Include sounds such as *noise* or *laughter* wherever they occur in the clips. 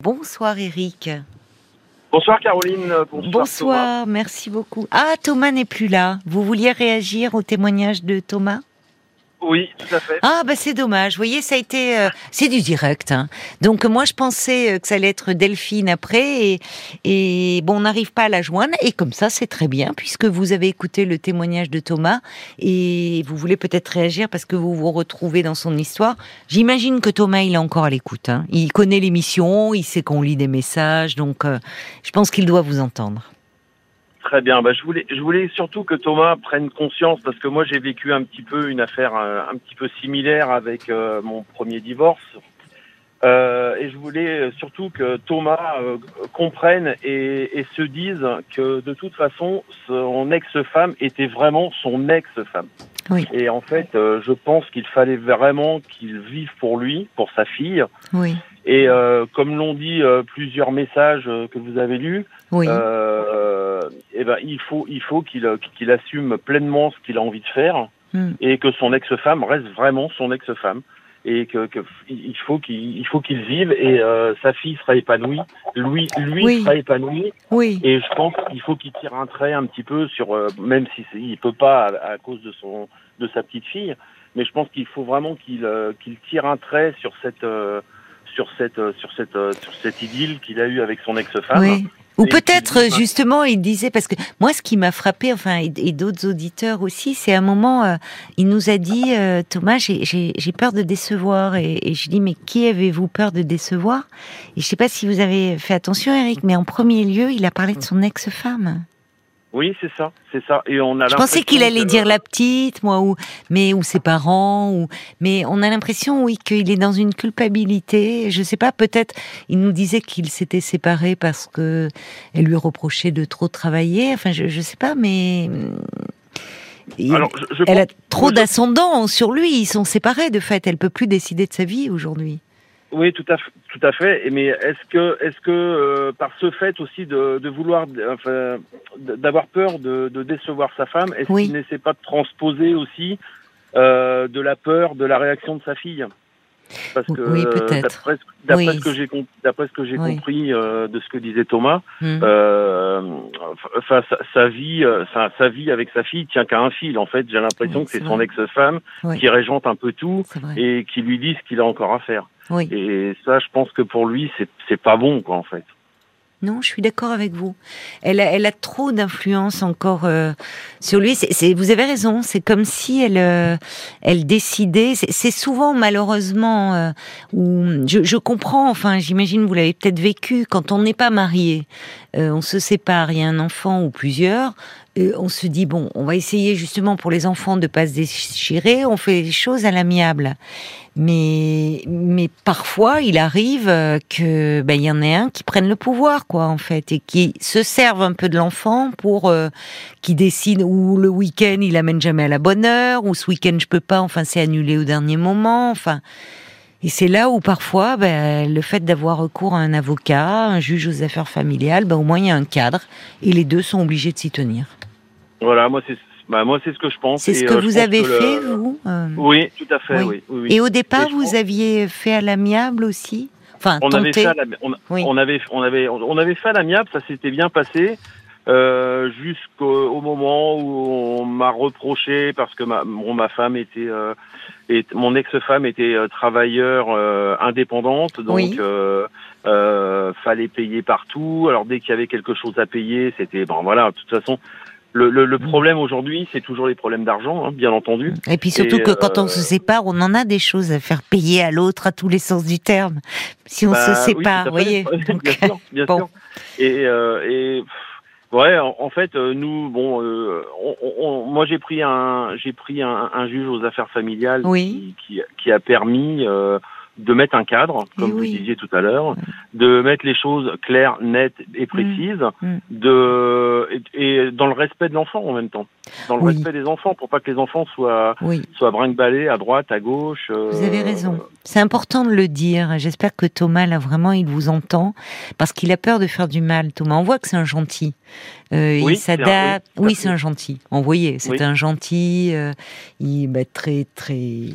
Bonsoir Eric. Bonsoir Caroline. Bonsoir. Bonsoir, merci beaucoup. Ah, Thomas n'est plus là. Vous vouliez réagir au témoignage de Thomas? Oui, tout à fait. Ah bah c'est dommage. Vous voyez, ça a été, euh, c'est du direct. Hein. Donc moi je pensais euh, que ça allait être Delphine après et, et bon on n'arrive pas à la joindre et comme ça c'est très bien puisque vous avez écouté le témoignage de Thomas et vous voulez peut-être réagir parce que vous vous retrouvez dans son histoire. J'imagine que Thomas il est encore à l'écoute. Hein. Il connaît l'émission, il sait qu'on lit des messages, donc euh, je pense qu'il doit vous entendre. Très bien. Bah, je voulais, je voulais surtout que Thomas prenne conscience parce que moi j'ai vécu un petit peu une affaire euh, un, petit peu similaire avec euh, mon premier divorce. Euh, et je voulais surtout que Thomas comprenne et, et, se dise que de toute façon, son ex-femme était vraiment son ex-femme. Oui. Et en fait, je pense qu'il fallait vraiment qu'il vive pour lui, pour sa fille. Oui. Et comme l'ont dit plusieurs messages que vous avez lus, oui. Eh ben, il faut, il faut qu'il qu'il assume pleinement ce qu'il a envie de faire mm. et que son ex-femme reste vraiment son ex-femme et que, que il faut qu'il il faut qu'il vive et euh, sa fille sera épanouie, lui lui oui. sera épanoui oui. et je pense qu'il faut qu'il tire un trait un petit peu sur euh, même si il peut pas à, à, cause de son de sa petite fille, mais je pense qu'il faut vraiment qu'il euh, qu'il tire un trait sur cette euh, sur cette sur cette sur cette idylle qu'il a eue avec son ex-femme. Oui. Ou peut-être justement, il disait parce que moi, ce qui m'a frappé, enfin, et, et d'autres auditeurs aussi, c'est à un moment, euh, il nous a dit, euh, Thomas, j'ai peur de décevoir, et, et je dis, mais qui avez-vous peur de décevoir? Et je sais pas si vous avez fait attention, Eric, mais en premier lieu, il a parlé de son ex-femme. Oui, c'est ça, c'est ça. Et on a. Je pensais qu'il allait que... dire la petite, moi, ou mais ou ses parents, ou mais on a l'impression, oui, qu'il est dans une culpabilité. Je sais pas, peut-être. Il nous disait qu'il s'était séparé parce que elle lui reprochait de trop travailler. Enfin, je, je sais pas, mais. Il, Alors, je, je elle pense, a trop d'ascendant sur lui. Ils sont séparés, de fait. Elle peut plus décider de sa vie aujourd'hui. Oui, tout à fait, tout à fait. Mais est-ce que, est-ce que euh, par ce fait aussi de, de vouloir, enfin, d'avoir peur de, de, décevoir sa femme, est-ce oui. qu'il n'essaie pas de transposer aussi euh, de la peur de la réaction de sa fille? Parce que oui, d'après, d'après oui. ce que j'ai d'après ce que j'ai Oui. compris euh, de ce que disait Thomas, Hmm. euh, enfin sa, sa vie, euh, sa, sa vie avec sa fille tient qu'à un fil. En fait, j'ai l'impression que c'est c'est son ex-femme qui régente un peu tout et qui lui dit ce qu'il a encore à faire. Et ça, je pense que pour lui, c'est c'est pas bon, quoi, en fait. Non, je suis d'accord avec vous. Elle a, elle a trop d'influence encore euh, sur lui. C'est, vous avez raison. C'est comme si elle, euh, elle décidait. C'est, c'est souvent malheureusement euh, où je, je comprends. Enfin, j'imagine vous l'avez peut-être vécu quand on n'est pas marié, euh, on se sépare, il y a un enfant ou plusieurs. On se dit bon, on va essayer justement pour les enfants de pas se déchirer. On fait les choses à l'amiable. Mais, mais parfois, il arrive euh, que ben il y en ait un qui prenne le pouvoir, quoi, en fait, et qui se serve un peu de l'enfant pour euh, qui décide ou le week-end il amène jamais à la bonne heure, ou ce week-end je peux pas, enfin c'est annulé au dernier moment, enfin. Et c'est là où parfois, ben, le fait d'avoir recours à un avocat, un juge aux affaires familiales, ben, au moins il y a un cadre, et les deux sont obligés de s'y tenir. Voilà, moi, c'est bah, moi, c'est ce que je pense. C'est ce Et, que euh, vous avez que le- fait, vous euh, Oui, tout à fait, Oui. oui. oui, oui. Et au départ, Et vous pense- aviez fait à l'amiable aussi? Enfin, on avait tenté fait à la- on, on avait on avait on avait fait à l'amiable, ça s'était bien passé euh, jusqu'au au moment où on m'a reproché parce que ma bon, ma femme était euh, et mon ex-femme était euh, travailleur euh, indépendante donc Oui. euh, euh, fallait payer partout alors dès qu'il y avait quelque chose à payer c'était bon voilà de toute façon le, le, le problème aujourd'hui c'est toujours les problèmes d'argent hein, bien entendu Et puis surtout Et, que quand on se sépare, on en a des choses à faire payer à l'autre à tous les sens du terme. Si on Bah, se oui, sépare, vous voyez. *laughs* bien sûr, bien *laughs* bon. sûr. Et, euh, et ouais, en, en fait, euh, nous, bon, euh, on, on- moi j'ai pris un, j'ai pris un, un juge aux affaires familiales Oui. qui, qui, qui a permis euh, de mettre un cadre, comme oui. vous disiez tout à l'heure, de mettre les choses claires, nettes et précises, mm. de et, et dans le respect de l'enfant en même temps, dans le Oui. respect des enfants, pour pas que les enfants soient Oui, soient brinque-ballés à droite, à gauche. euh, vous avez raison. C'est important de le dire. J'espère que Thomas, là, vraiment, il vous entend. Parce qu'il a peur de faire du mal, Thomas. On voit que c'est un gentil. Euh, Oui, il s'adapte. oui, c'est un gentil. On voyait, c'est un gentil. euh, il bah, très, très.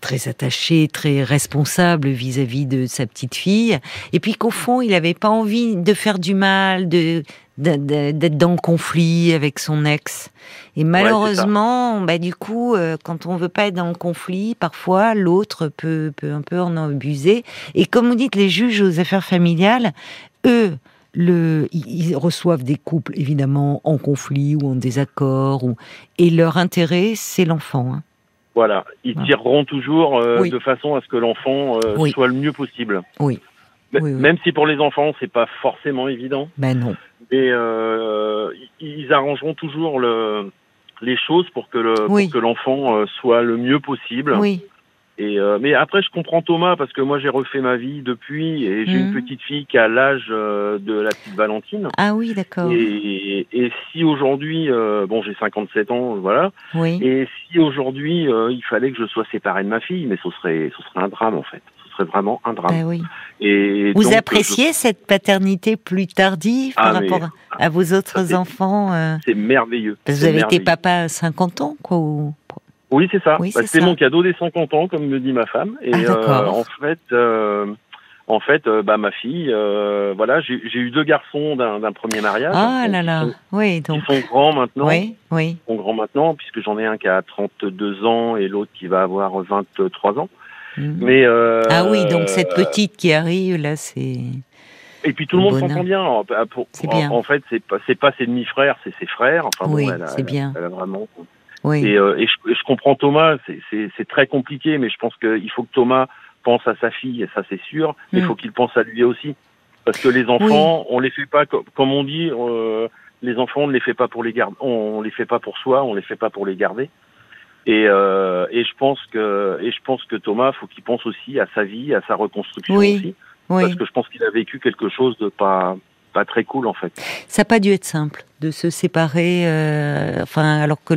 Très attaché, très responsable vis-à-vis de sa petite fille, et puis qu'au fond, il n'avait pas envie de faire du mal, de d'être dans le conflit avec son ex. Et malheureusement, bah, du coup, euh, quand on veut pas être dans le conflit, parfois l'autre peut, peut un peu en abuser. Et comme vous dites, les juges aux affaires familiales, eux, le, ils reçoivent des couples évidemment en conflit ou en désaccord, ou, et leur intérêt, c'est l'enfant. Hein. Voilà, ils tireront toujours euh, de façon à ce que l'enfant euh, soit le mieux possible. Oui. Même si pour les enfants, c'est pas forcément évident. Ben non. Mais euh, ils arrangeront toujours le, les choses pour que le, pour que l'enfant soit le mieux possible. Oui. Et euh, mais après, je comprends Thomas parce que moi, j'ai refait ma vie depuis et j'ai une mhm. petite fille qui a l'âge euh, de la petite Valentine. Ah oui, d'accord. Et, et, si aujourd'hui, euh, bon, j'ai 57 ans, voilà. Oui. Et si aujourd'hui, il fallait que je sois séparé de ma fille, mais ce serait, ce serait un drame en fait. Ce serait vraiment un drame. Ben oui. Et vous appréciez cette paternité plus tardive par ah, rapport à vos autres enfants C'est merveilleux. Parce que vous avez été papa à 50 ans, quoi. Ou... Oui, c'est ça. Bah, c'est mon cadeau des 50 ans, comme me dit ma femme. Et ah, euh, en fait, euh, en fait, euh, bah ma fille, voilà, j'ai eu deux garçons d'un premier mariage. Ah là là, oui, donc ils sont grands maintenant. Oui, oui. Ils sont grands maintenant, puisque j'en ai un qui a 32 ans et l'autre qui va avoir 23 ans. Mhm. Mais ah oui, donc cette petite qui arrive là, c'est. Et puis tout le monde s'entend bien. Pour, bien. En, fait, c'est pas c'est pas ses demi-frères, c'est ses frères. Enfin oui, c'est bien. Elle a vraiment et, euh, et, je, je, comprends Thomas, c'est très compliqué, mais je pense qu'il faut que Thomas pense à sa fille, et ça c'est sûr, mais il mm. faut qu'il pense à lui aussi. Parce que les enfants, on les fait pas, comme on dit, euh, les enfants, on ne les fait pas pour les garder, on les fait pas pour soi, on les fait pas pour les garder. Et, euh, et je pense que et je pense que Thomas, faut qu'il pense aussi à sa vie, à sa reconstruction aussi, parce que je pense qu'il a vécu quelque chose de pas pas très cool en fait. Ça n'a pas dû être simple de se séparer, euh, enfin alors que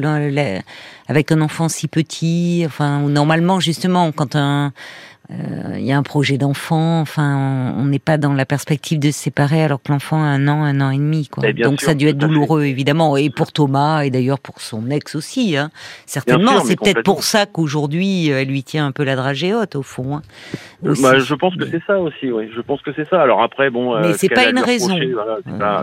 avec un enfant si petit, enfin normalement justement quand un il y a un projet d'enfant, enfin, on n'est pas dans la perspective de se séparer alors que l'enfant a un an, un an et demi, quoi. Donc ça a dû être douloureux, évidemment, et pour Thomas, et d'ailleurs pour son ex aussi, hein. Certainement, c'est peut-être pour ça qu'aujourd'hui, elle lui tient un peu la dragée haute, au fond. Hein. Bah, je pense que c'est ça aussi, oui. Je pense que c'est ça. Alors après, bon. Euh, Mais c'est pas une raison.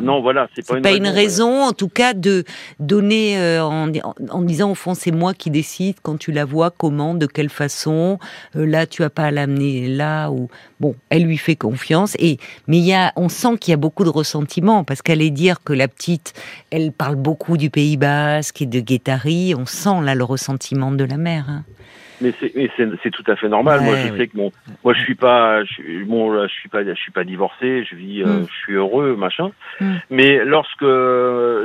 non, voilà, c'est pas, pas, une, raison, en tout cas, de donner euh, en, en, disant au fond, c'est moi qui décide quand tu la vois, comment, de quelle façon. là, tu as pas l'amener là où bon, elle lui fait confiance et mais il y a, on sent qu'il y a beaucoup de ressentiment parce qu'elle est dire que la petite, elle parle beaucoup du Pays Basque et de Guétari, on sent là le ressentiment de la mère. Hein. Mais c'est tout à fait normal. moi, je sais que bon, moi, je suis pas, je, bon, je suis pas, je suis pas divorcé. Je vis, euh, mm. je suis heureux, machin. Mm. Mais lorsque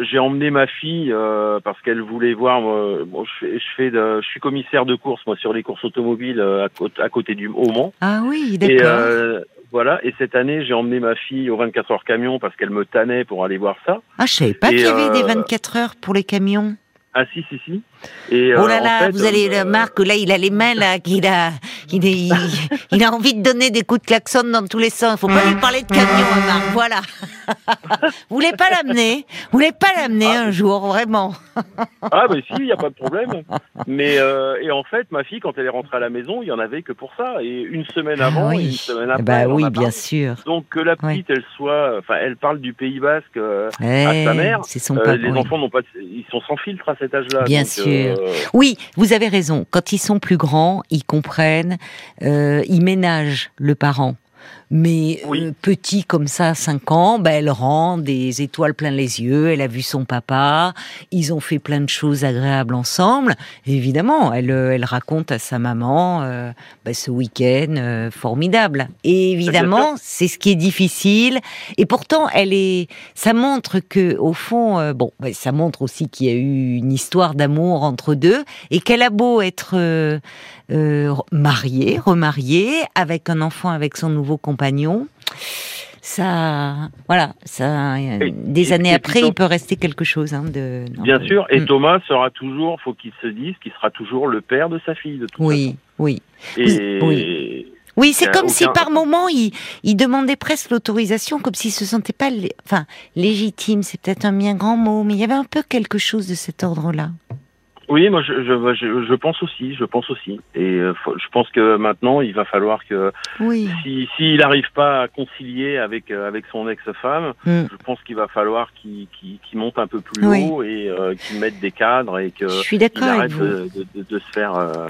j'ai emmené ma fille euh, parce qu'elle voulait voir, bon, je, fais, je fais, de, je suis commissaire de course, moi, sur les courses automobiles euh, à, à côté du au Mans. Ah oui, d'accord. Voilà, et cette année, j'ai emmené ma fille au 24 heures camion parce qu'elle me tannait pour aller voir ça. Ah, je savais pas qu'il y avait des 24 heures pour les camions. Ah si si si. Et, oh là là, vous allez euh, Marc, là il a les mains là, qu'il a, il, est, *laughs* il, a envie de donner des coups de klaxon dans tous les sens. Faut pas lui parler de camion, hein, Marc. Voilà. *laughs* vous voulez pas l'amener? Vous voulez pas l'amener ah, un jour, vraiment? *laughs* Ah ben si, il y a pas de problème. Mais euh, et en fait, ma fille, quand elle est rentrée à la maison, il y en avait que pour ça. Et une semaine ah avant, et une semaine après. Bah oui, bien sûr. Donc que la petite, elle soit, enfin, elle parle du Pays Basque euh, à sa mère. Son euh, les enfants n'ont pas, ils sont sans filtre à cet âge-là. Bien sûr. Oui, vous avez raison. Quand ils sont plus grands, ils comprennent, ils ménagent le parent. Mais euh, petit comme ça, 5 ans, bah, elle rend des étoiles plein les yeux. Elle a vu son papa. Ils ont fait plein de choses agréables ensemble. évidemment, elle, euh, elle raconte à sa maman euh, bah, ce week-end formidable. Et évidemment, c'est ce qui est difficile. Et pourtant, elle est. Ça montre que, au fond, bon, bah, ça montre aussi qu'il y a eu une histoire d'amour entre deux et qu'elle a beau être mariée, remariée, avec un enfant avec son nouveau compagnon compagnon. Ça, voilà, ça, des années après, il peut rester quelque chose. Hein, de, bien sûr, et mm. Thomas sera toujours, faut qu'il se dise qu'il sera toujours le père de sa fille. De toute oui, oui, oui. Oui, c'est comme si par moment il, il demandait presque l'autorisation, comme s'il se sentait pas, enfin, légitime. C'est peut-être un bien grand mot, mais il y avait un peu quelque chose de cet ordre-là. Oui, moi je, je, je, pense aussi, je pense aussi. Et euh, je pense que maintenant il va falloir que oui. si s'il n'arrive pas à concilier avec euh, avec son ex-femme, Mm. je pense qu'il va falloir qu'il qu'il qu'il monte un peu plus Oui. haut et euh, qu'il mette des cadres et que Je suis il arrête de, de, de, se faire euh,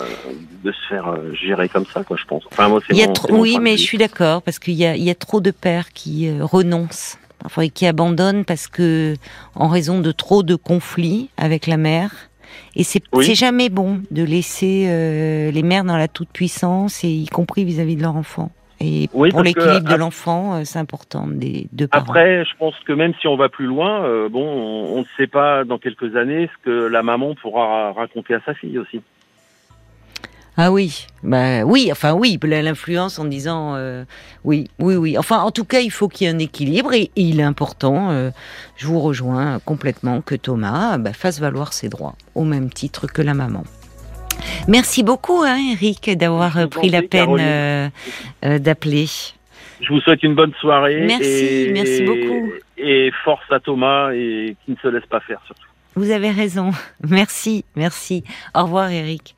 de se faire euh, gérer comme ça, quoi. Je pense. Enfin moi c'est Il y a mon- trop- c'est mon oui, de mais je suis d'accord parce qu'il y a, il y a trop de pères qui renoncent, et qui abandonnent parce que en raison de trop de conflits avec la mère. Et c'est Oui. jamais bon de laisser euh, les mères dans la toute puissance, et y compris vis-à-vis de leur enfant. Et Oui, pour l'équilibre de l'enfant, euh, c'est important des deux parents. Après, je pense que même si on va plus loin, euh, bon, on on ne sait pas dans quelques années ce que la maman pourra raconter à sa fille aussi. Ah oui, bah oui, enfin oui, l'influence en disant euh, oui, oui, oui. Enfin, en tout cas, il faut qu'il y ait un équilibre et, et il est important. euh, je vous rejoins complètement que Thomas bah, fasse valoir ses droits au même titre que la maman. Merci beaucoup, hein, Eric, d'avoir euh, pris la peine euh, d'appeler. Je vous souhaite une bonne soirée. Merci, et, merci beaucoup. Et force à Thomas et qui ne se laisse pas faire surtout. Vous avez raison. *laughs* Merci, merci. Au revoir, Eric.